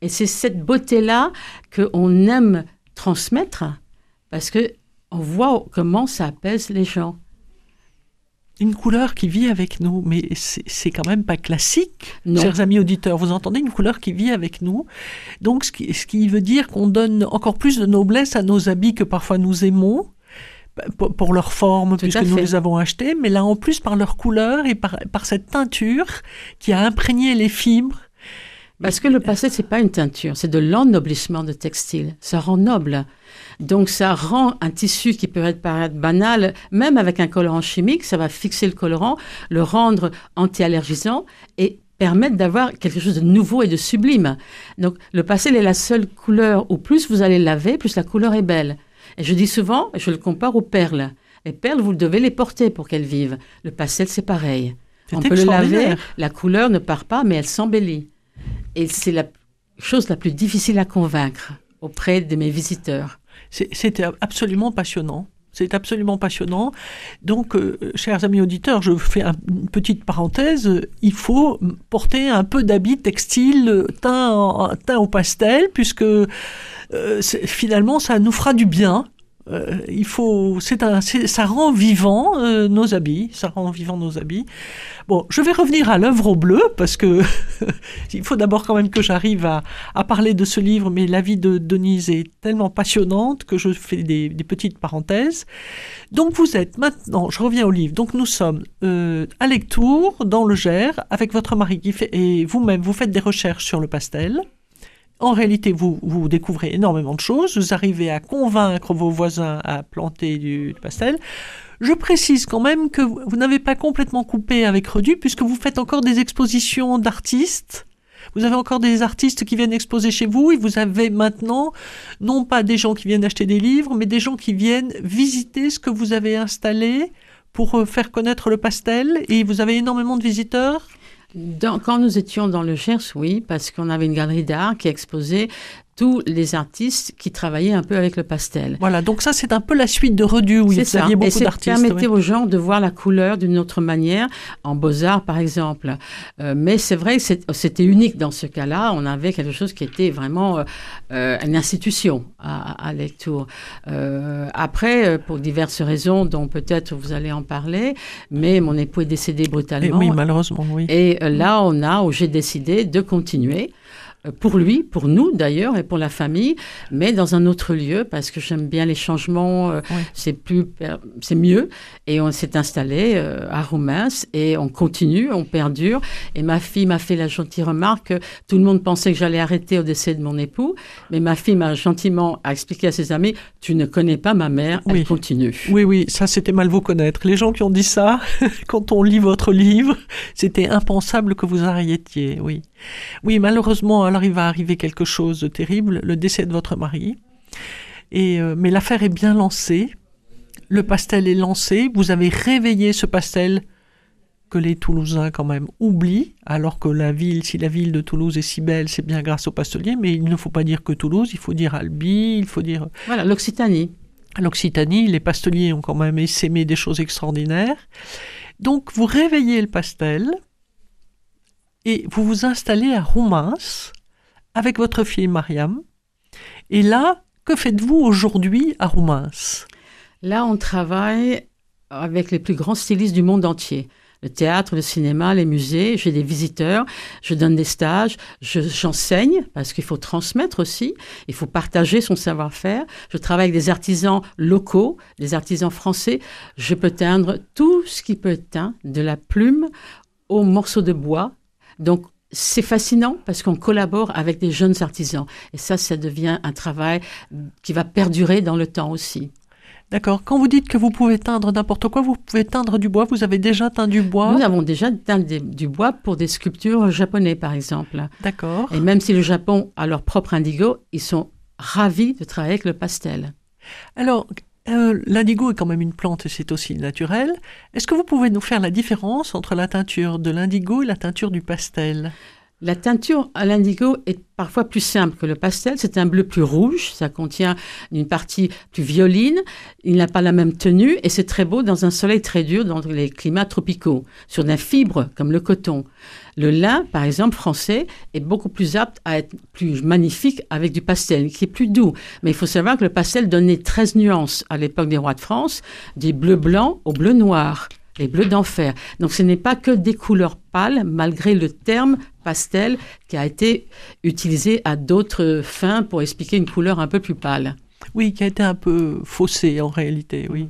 Et c'est cette beauté-là qu'on aime transmettre parce que on voit comment ça apaise les gens. Une couleur qui vit avec nous, mais c'est quand même pas classique, Non. chers amis auditeurs. Vous entendez une couleur qui vit avec nous. Donc, ce qui, ce qui veut dire qu'on donne encore plus de noblesse à nos habits que parfois nous aimons, bah, pour, leur forme, Tout puisque nous les avons achetés, mais là en plus par leur couleur et par, par cette teinture qui a imprégné les fibres. Parce que le pastel, c'est pas une teinture, c'est de l'ennoblissement de textile. Ça rend noble. Donc, ça rend un tissu qui peut être paraître banal, même avec un colorant chimique, ça va fixer le colorant, le rendre anti-allergisant et permettre d'avoir quelque chose de nouveau et de sublime. Donc, le pastel est la seule couleur où plus vous allez laver, plus la couleur est belle. Et je dis souvent, je le compare aux perles. Les perles, vous devez les porter pour qu'elles vivent. Le pastel, c'est pareil. On peut le laver, la couleur ne part pas, mais elle s'embellit. Et c'est la chose la plus difficile à convaincre auprès de mes visiteurs. C'était absolument passionnant. C'est absolument passionnant. Donc, euh, chers amis auditeurs, je fais un- une petite parenthèse. Il faut porter un peu teints, en- teints au pastel, puisque euh, finalement, ça nous fera du bien. Euh, il faut, c'est un, ça rend vivant euh, nos habits, ça rend nos habits. Bon, je vais revenir à l'œuvre au bleu parce que il faut d'abord quand même que j'arrive à, parler de ce livre, mais la vie de Denise est tellement passionnante que je fais des, des petites parenthèses. Donc vous êtes maintenant, je reviens au livre. Donc nous sommes euh, à Lectour, dans le Gers, avec votre mari qui fait et vous-même, vous faites des recherches sur le pastel. En réalité, vous, vous découvrez énormément de choses. Vous arrivez à convaincre vos voisins à planter du, du pastel. Je précise quand même que vous, vous n'avez pas complètement coupé avec Redu, puisque vous faites encore des expositions d'artistes. Vous avez encore des artistes qui viennent exposer chez vous et vous avez maintenant non pas des gens qui viennent acheter des livres, mais des gens qui viennent visiter ce que vous avez installé pour euh, faire connaître le pastel. Et vous avez énormément de visiteurs. Quand nous étions dans le Gers, oui, parce qu'on avait une galerie d'art qui exposait tous les artistes qui travaillaient un peu avec le pastel. Voilà, donc ça c'est un peu la suite de Redu où ça. aviez Et beaucoup d'artistes. permettait oui. aux gens de voir la couleur d'une autre manière, en beaux-arts par exemple. Euh, mais c'est vrai que c'était unique dans ce cas-là. On avait quelque chose qui était vraiment euh, une institution à, à Lectour. Euh, après, pour diverses raisons dont peut-être vous allez en parler, mais mon époux est décédé Et brutalement. oui, malheureusement, oui. Et là, on a, où j'ai décidé de continuer. Euh, Pour lui, pour nous d'ailleurs, et pour la famille, mais dans un autre lieu, parce que j'aime bien les changements, euh, Oui. c'est plus, per- c'est mieux. Et on s'est installé euh, à Roumains et on continue, on perdure. Et ma fille m'a fait la gentille remarque que tout le monde pensait que j'allais arrêter au décès de mon époux, mais ma fille m'a gentiment expliqué à ses amis, tu ne connais pas ma mère, Oui. elle continue. Oui, oui, ça c'était mal vous connaître. Les gens qui ont dit ça, quand on lit votre livre, c'était impensable que vous arrêtiez, oui. Oui, malheureusement, alors il va arriver quelque chose de terrible, le décès de votre mari. Et, euh, mais l'affaire est bien lancée. Le pastel est lancé. Vous avez réveillé ce pastel que les Toulousains quand même oublient, alors que la ville, si la ville de Toulouse est si belle, c'est bien grâce au pastelier, mais il ne faut pas dire que Toulouse, il faut dire Albi, il faut dire Voilà, l'Occitanie. l'Occitanie, les pasteliers ont quand même essaimé des choses extraordinaires. Donc, vous réveillez le pastel et vous vous installez à Roumans avec votre fille Mariam. Et là, que faites-vous aujourd'hui à Roumans Là, on travaille avec les plus grands stylistes du monde entier. Le théâtre, le cinéma, les musées, j'ai des visiteurs, je donne des stages, je- j'enseigne parce qu'il faut transmettre aussi, il faut partager son savoir-faire. Je travaille avec des artisans locaux, des artisans français. Je peux teindre tout ce qui peut être teint, de la plume au morceau de bois. Donc, c'est fascinant parce qu'on collabore avec des jeunes artisans. Et ça, ça devient un travail qui va perdurer dans le temps aussi. D'accord. Quand vous dites que vous pouvez teindre n'importe quoi, vous pouvez teindre du bois. Vous avez déjà teint du bois? Nous avons déjà teint des- du bois pour des sculptures japonais, par exemple. D'accord. Et même si le Japon a leur propre indigo, ils sont ravis de travailler avec le pastel. Alors, euh, l'indigo est quand même une plante c'est aussi naturel. Est-ce que vous pouvez nous faire la différence entre la teinture de l'indigo et la teinture du pastel? La teinture à l'indigo est parfois plus simple que le pastel. C'est un bleu plus rouge. Ça contient une partie plus violine. Il n'a pas la même tenue et c'est très beau dans un soleil très dur dans les climats tropicaux, sur des fibres comme le coton. Le lin, par exemple, français, est beaucoup plus apte à être plus magnifique avec du pastel, qui est plus doux. Mais il faut savoir que le pastel donnait 13 nuances à l'époque des rois de France, des bleus blancs au bleu noir les bleus d'enfer. Donc ce n'est pas que des couleurs malgré le terme pastel qui a été utilisé à d'autres fins pour expliquer une couleur un peu plus pâle. Oui, qui a été un peu faussé en réalité, oui.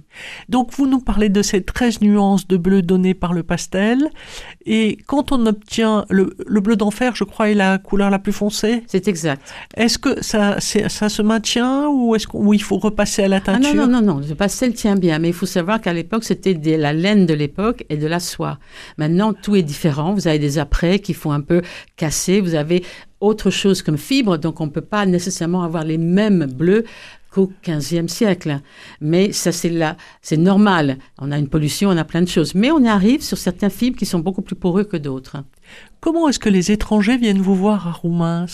Donc vous nous parlez de ces 13 nuances de bleu données par le pastel. Et quand on obtient le, le bleu d'enfer, je crois, est la couleur la plus foncée. C'est exact. Est-ce que ça, ça se maintient ou est-ce qu'on- ou il faut repasser à la Ah teinture? non, non, non, non, le pastel tient bien, mais il faut savoir qu'à l'époque, c'était de la laine de l'époque et de la soie. Maintenant, tout est différent. Vous avez des apprêts qui font un peu casser. Vous avez autre chose comme fibre, donc on ne peut pas nécessairement avoir les mêmes bleus qu'au XVe siècle. Mais ça, c'est là, c'est normal. On a une pollution, on a plein de choses. Mais on arrive sur certains fibres qui sont beaucoup plus poreux que d'autres. Comment est-ce que les étrangers viennent vous voir à Roumins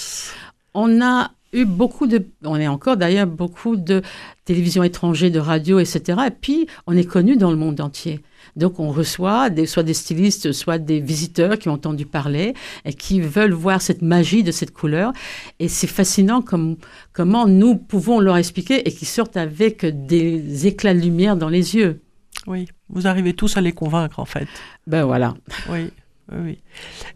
On a eu beaucoup de, on est encore d'ailleurs beaucoup de télévisions étrangères, de radio, etc. Et puis, on est connu dans le monde entier. Donc, on reçoit des, soit des stylistes, soit des visiteurs qui ont entendu parler et qui veulent voir cette magie de cette couleur. Et c'est fascinant comme, comment nous pouvons leur expliquer et qui sortent avec des éclats de lumière dans les yeux. Oui, vous arrivez tous à les convaincre en fait. Ben voilà. Oui, oui. oui.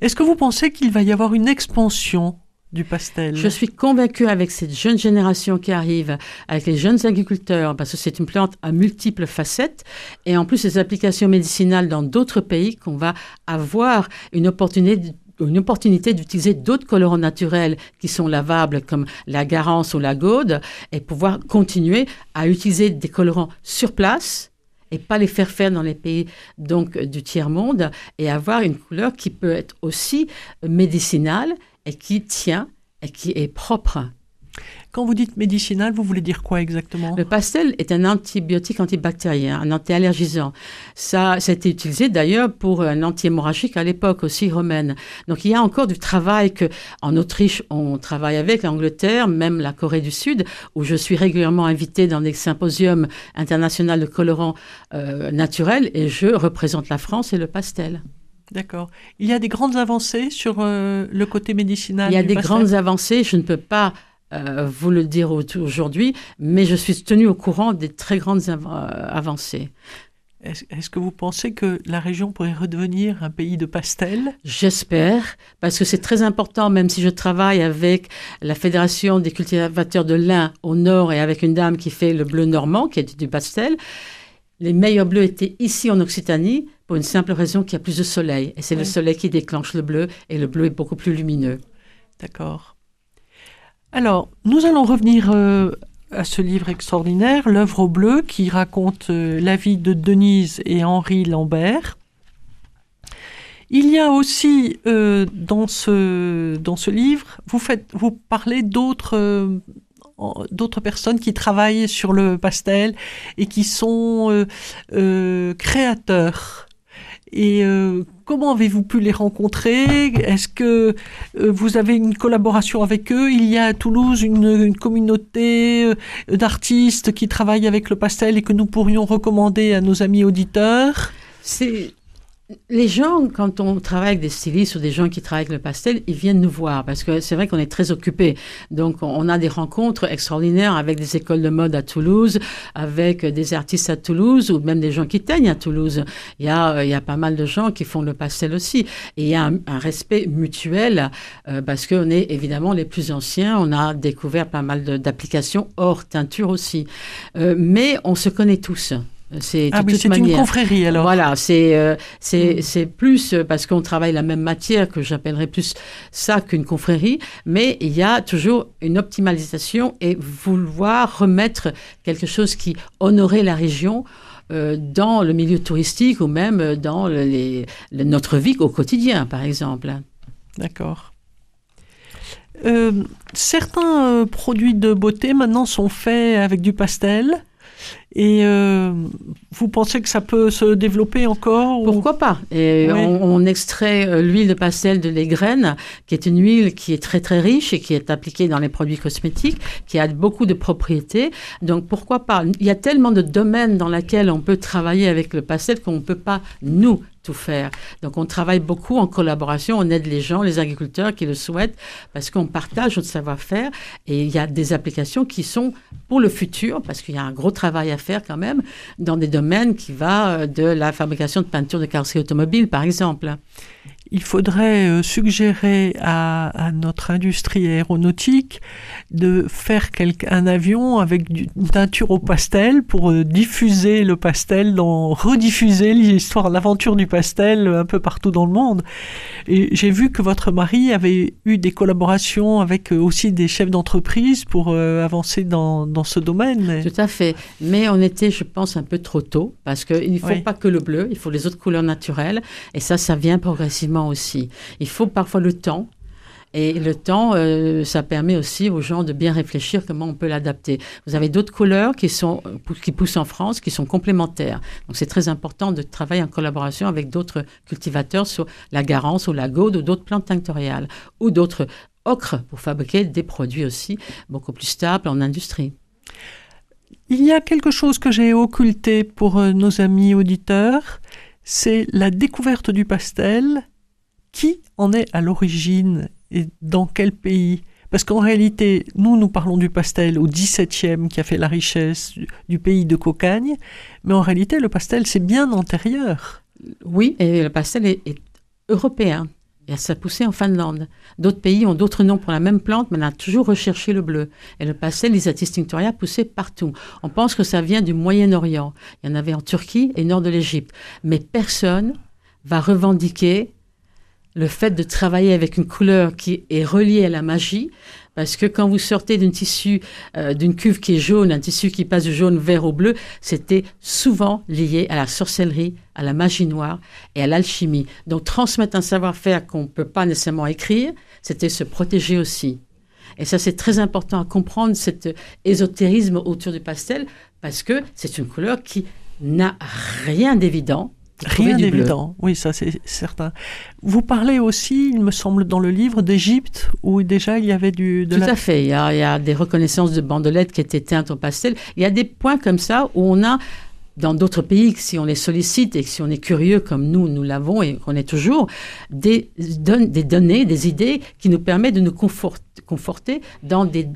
Est-ce que vous pensez qu'il va y avoir une expansion du pastel. Je suis convaincue avec cette jeune génération qui arrive, avec les jeunes agriculteurs, parce que c'est une plante à multiples facettes, et en plus les applications médicinales dans d'autres pays, qu'on va avoir une opportunité une opportunité d'utiliser d'autres colorants naturels qui sont lavables comme la garance ou la gaude et pouvoir continuer à utiliser des colorants sur place et pas les faire faire dans les pays donc du tiers monde et avoir une couleur qui peut être aussi médicinale et qui tient et qui est propre. Quand vous dites médicinal, vous voulez dire quoi exactement? Le pastel est un antibiotique antibactérien, un antiallergisant. Ça, été utilisé d'ailleurs pour un anti-hémorragique à l'époque aussi romaine. Donc il y a encore du travail que en Autriche on travaille avec, l'Angleterre, même la Corée du Sud, où je suis régulièrement invitée dans des symposiums internationaux de colorants euh, naturels et je représente la France et le pastel. D'accord. Il y a des grandes avancées sur euh, le côté médicinal Il y a des grandes avancées, je ne peux pas euh, vous le dire au- aujourd'hui, mais je suis tenue au courant des très grandes av- euh, avancées. Est-ce est-ce que vous pensez que la région pourrait redevenir un pays de pastel? J'espère, parce que c'est très important, même si je travaille avec la Fédération des cultivateurs de lin au nord et avec une dame qui fait le bleu normand, qui est du pastel. Les meilleurs bleus étaient ici en Occitanie pour une simple raison qu'il y a plus de soleil. Et c'est le soleil qui déclenche le bleu et le bleu est beaucoup plus lumineux. D'accord. Alors, nous allons revenir euh, à ce livre extraordinaire, L'œuvre au bleu, qui raconte euh, la vie de Denise et Henri Lambert. Il y a aussi euh, dans, ce, dans ce livre, vous, faites, vous parlez d'autres d'autres personnes qui travaillent sur le pastel et qui sont euh, euh, créateurs. Et euh, comment avez-vous pu les rencontrer? Est-ce que euh, vous avez une collaboration avec eux? Il y a à Toulouse une, une communauté euh, d'artistes qui travaillent avec le pastel et que nous pourrions recommander à nos amis auditeurs? C'est les gens, quand on travaille avec des stylistes ou des gens qui travaillent avec le pastel, ils viennent nous voir parce que c'est vrai qu'on est très occupés. Donc, on- a des rencontres extraordinaires avec des écoles de mode à Toulouse, avec des artistes à Toulouse ou même des gens qui teignent à Toulouse. Il y a, il y a pas mal de gens qui font le pastel aussi. Et il y a un, respect mutuel euh, parce qu'on est évidemment les plus anciens. On a découvert pas mal d'applications hors teinture aussi. Euh, mais on se connaît tous. C'est Ah oui, c'est une confrérie alors. Voilà, c'est euh, c'est Mm. c'est plus euh, parce qu'on travaille la même matière que j'appellerais plus ça qu'une confrérie, mais il y a toujours une optimalisation et vouloir remettre quelque chose qui honorait la région euh, dans le milieu touristique ou même dans les, notre vie au quotidien, par exemple. D'accord. Euh, certains produits de beauté maintenant sont faits avec du pastel. Et euh, vous pensez que ça peut se développer encore ou- Pourquoi pas? Et Oui. on, on extrait euh, l'huile de pastel de les graines, qui est une huile qui est très très riche et qui est appliquée dans les produits cosmétiques, qui a beaucoup de propriétés. Donc pourquoi pas? Il y a tellement de domaines dans lesquels on peut travailler avec le pastel qu'on ne peut pas nous faire. Donc on travaille beaucoup en collaboration, on aide les gens, les agriculteurs qui le souhaitent, parce qu'on partage notre savoir-faire et il y a des applications qui sont pour le futur, parce qu'il y a un gros travail à faire quand même dans des domaines qui va euh, de la fabrication de peinture de carrosserie automobile, par exemple. Il faudrait euh, suggérer à, à notre industrie aéronautique de faire quelque, un avion avec une teinture au pastel pour euh, diffuser le pastel, dans, rediffuser l'histoire, l'aventure du pastel un peu partout dans le monde. Et j'ai vu que votre mari avait eu des collaborations avec euh, aussi des chefs d'entreprise pour avancer dans, dans ce domaine. Tout à fait. Mais on était, je pense, un peu trop tôt, parce qu'il ne faut Oui. pas que le bleu, il faut les autres couleurs naturelles. Et ça, ça vient progressivement aussi. Il faut parfois le temps. Et le temps, euh, ça permet aussi aux gens de bien réfléchir comment on peut l'adapter. Vous avez d'autres couleurs qui, sont, euh, qui poussent en France, qui sont complémentaires. Donc c'est très important de travailler en collaboration avec d'autres cultivateurs sur la garance ou la gaude ou d'autres plantes tinctoriales ou d'autres ocres pour fabriquer des produits aussi beaucoup plus stables en industrie. Il y a quelque chose que j'ai occulté pour euh, nos amis auditeurs, c'est la découverte du pastel. Qui en est à l'origine et dans quel pays? Parce qu'en réalité, nous, nous parlons du pastel au XVIIe qui a fait la richesse du- pays de Cocagne, mais en réalité, le pastel, c'est bien antérieur. Oui, et le pastel est, européen. Et ça poussait en Finlande. D'autres pays ont d'autres noms pour la même plante, mais on a toujours recherché le bleu. Et le pastel, tinctoria, poussait partout. On pense que ça vient du Moyen-Orient. Il y en avait en Turquie et nord de l'Égypte. Mais personne va revendiquer le fait de travailler avec une couleur qui est reliée à la magie, parce que quand vous sortez d'un tissu, euh, d'une cuve qui est jaune, un tissu qui passe du jaune vert au bleu, c'était souvent lié à la sorcellerie, à la magie noire et à l'alchimie. Donc transmettre un savoir-faire qu'on ne peut pas nécessairement écrire, c'était se protéger aussi. Et ça, c'est très important à comprendre, cet ésotérisme autour du pastel, parce que c'est une couleur qui n'a rien d'évident. Rien d'évident, oui, ça c'est certain. Vous parlez aussi, il me semble, dans le livre d'Égypte, où déjà il y avait du, de Tout la à fait. Il y, a, il y a des reconnaissances de bandelettes qui étaient teintes au pastel. Il y a des points comme ça où on a, dans d'autres pays, si on les sollicite et que si on est curieux comme nous, nous l'avons et qu'on est toujours, des, don- des données, des idées qui nous permettent de nous confort- conforter dans des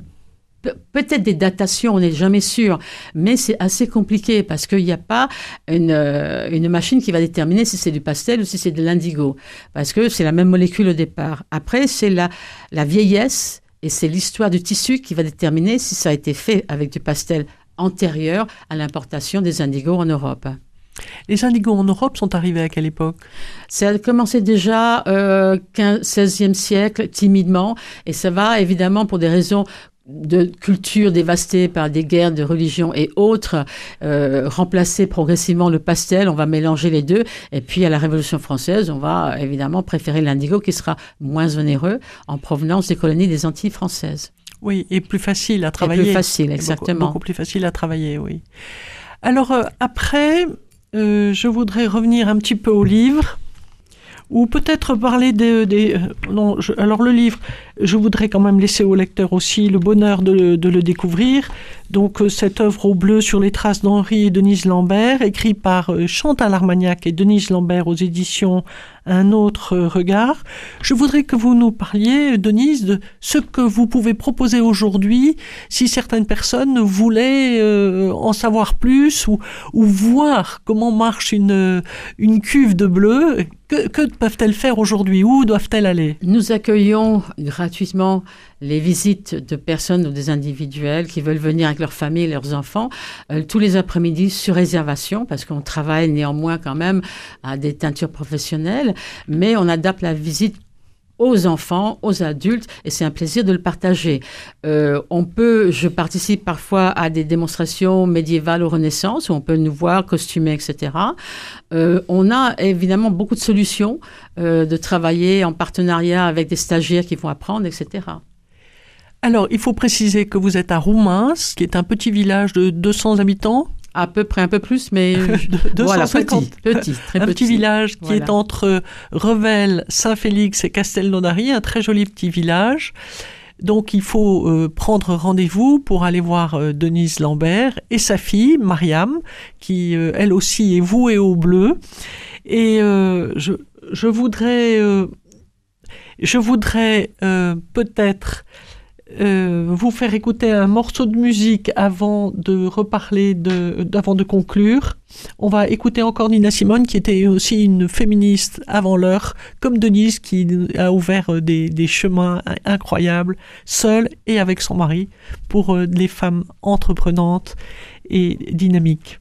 pe- Peut-être des datations, on n'est jamais sûr, mais c'est assez compliqué parce qu'il n'y a pas une, euh, une machine qui va déterminer si c'est du pastel ou si c'est de l'indigo, parce que c'est la même molécule au départ. Après, c'est la, la vieillesse et c'est l'histoire du tissu qui va déterminer si ça a été fait avec du pastel antérieur à l'importation des indigos en Europe. Les indigos en Europe sont arrivés à quelle époque? Ça a commencé déjà euh, 15, 16e siècle, timidement, et ça va évidemment pour des raisons de culture dévastée par des guerres de religion et autres, euh, remplacer progressivement le pastel, on va mélanger les deux, et puis à la Révolution française, on va évidemment préférer l'indigo qui sera moins onéreux en provenance des colonies des Antilles françaises. Oui, et plus facile à travailler. plus facile, beaucoup- exactement. Beaucoup, plus facile à travailler, oui. Alors euh, après, euh, je voudrais revenir un petit peu au livre, ou peut-être parler des... euh, non, alors le livre, je voudrais quand même laisser au lecteur aussi le bonheur de, le- découvrir. Donc euh, cette œuvre au bleu sur les traces d'Henri et Denise Lambert, écrit par euh, Chantal Armagnac et Denise Lambert aux éditions Un autre regard. Je voudrais que vous nous parliez, Denise, de ce que vous pouvez proposer aujourd'hui si certaines personnes voulaient euh, en savoir plus ou, voir comment marche une, une cuve de bleu. Que, que peuvent-elles faire aujourd'hui? Où doivent-elles aller? Nous accueillons gratuitement les visites de personnes ou des individuels qui veulent venir avec leur famille et leurs enfants euh, tous les après-midi sur réservation parce qu'on travaille néanmoins quand même à des teintures professionnelles, mais on adapte la visite aux enfants, aux adultes, et c'est un plaisir de le partager. Euh, on peut, je participe parfois à des démonstrations médiévales ou Renaissance où on peut nous voir costumés, etc. Euh, on a évidemment beaucoup de solutions euh, de travailler en partenariat avec des stagiaires qui vont apprendre, etc. Alors, il faut préciser que vous êtes à Roumains, qui est un petit village de 200 habitants. À peu près un peu plus, mais voilà, 250. petit, petit, très un petit. petit village qui est entre Revel, Saint-Félix et Castelnaudary, un très joli petit village. Donc il faut euh, prendre rendez-vous pour aller voir euh, Denise Lambert et sa fille Mariam, qui euh, elle aussi est vouée au bleu. Et euh, je, je voudrais, euh, je voudrais euh, peut-être euh, vous faire écouter un morceau de musique avant de reparler, de, avant de conclure. On va écouter encore Nina Simone, qui était aussi une féministe avant l'heure, comme Denise, qui a ouvert euh, des, des chemins incroyables, seule et avec son mari, pour euh, les femmes entreprenantes et dynamiques.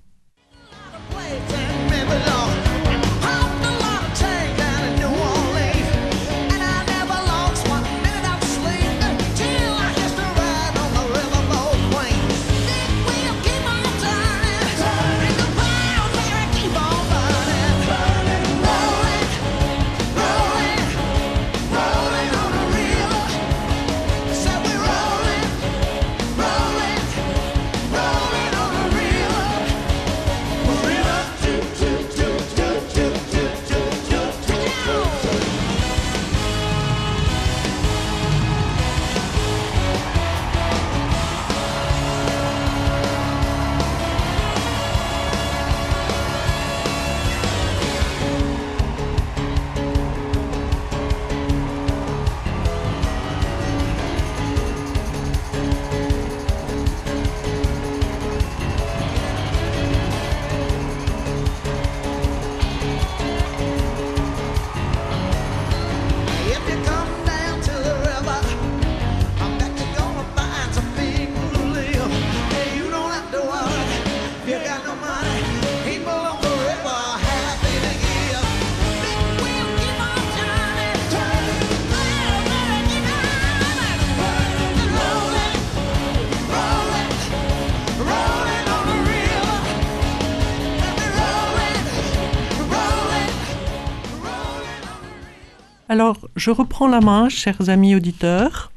Je reprends la main, chers amis auditeurs,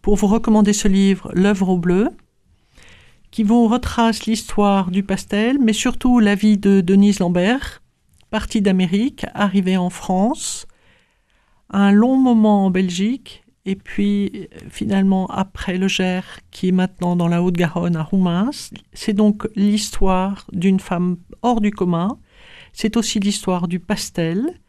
pour vous recommander ce livre, L'œuvre au bleu, qui vous retrace l'histoire du pastel, mais surtout la vie de Denise Lambert, partie d'Amérique, arrivée en France, un long moment en Belgique, et puis finalement après le Gers, qui est maintenant dans la Haute-Garonne à Roumains. C'est donc l'histoire d'une femme hors du commun. C'est aussi l'histoire du pastel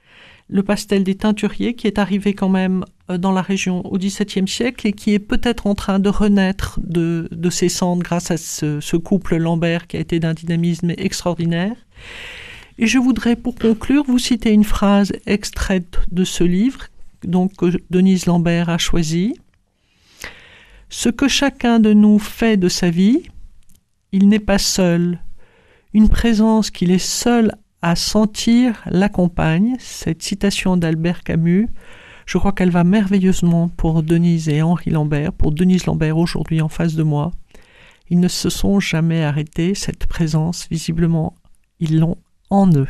le pastel des teinturiers qui est arrivé quand même euh, dans la région au XVIIe siècle et qui est peut-être en train de renaître de, de ses cendres grâce à ce, couple Lambert qui a été d'un dynamisme extraordinaire. Et je voudrais pour conclure vous citer une phrase extraite de ce livre donc que Denise Lambert a choisi. Ce que chacun de nous fait de sa vie, il n'est pas seul. Une présence qu'il est seul à sentir l'accompagne. Cette citation d'Albert Camus, je crois qu'elle va merveilleusement pour Denise et Henri Lambert, pour Denise Lambert aujourd'hui en face de moi. Ils ne se sont jamais arrêtés, cette présence, visiblement, ils l'ont en eux.